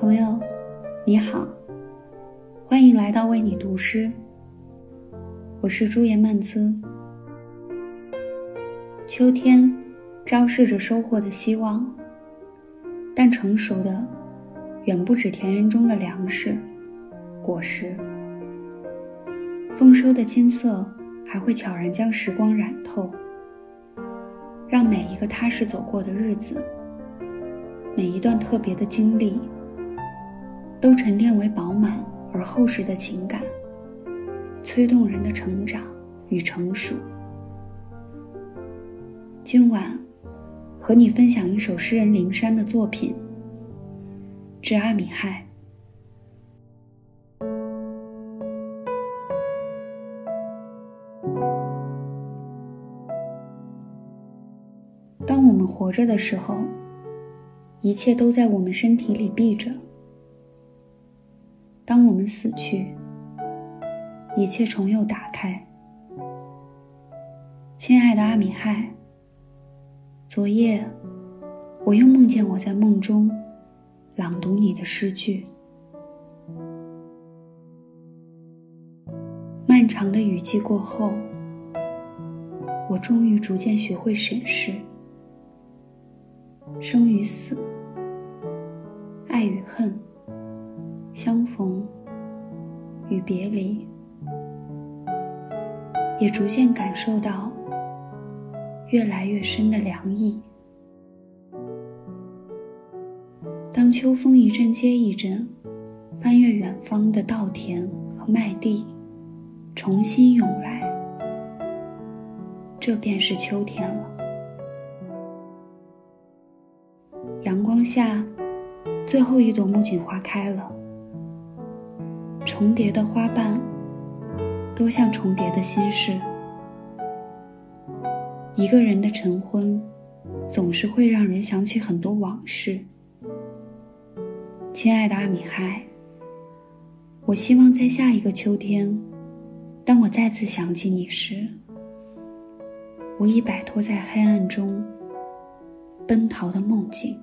朋友，你好，欢迎来到为你读诗。我是朱颜曼姿。秋天昭示着收获的希望，但成熟的远不止田园中的粮食、果实。丰收的金色还会悄然将时光染透，让每一个踏实走过的日子，每一段特别的经历。都沉淀为饱满而厚实的情感，催动人的成长与成熟。今晚，和你分享一首诗人林珊的作品《致阿米亥》。当我们活着的时候，一切都在我们身体里闭着。当我们死去，一切重又打开。亲爱的阿米亥，昨夜我又梦见我在梦中朗读你的诗句。漫长的雨季过后，我终于逐渐学会审视生与死，爱与恨。别离，也逐渐感受到越来越深的凉意。当秋风一阵接一阵，翻越远方的稻田和麦地，重新涌来，这便是秋天了。阳光下，最后一朵木槿花开了。重叠的花瓣，都像重叠的心事。一个人的晨昏，总是会让人想起很多往事。亲爱的阿米亥，我希望在下一个秋天，当我再次想起你时，我已摆脱在黑暗中奔逃的梦境。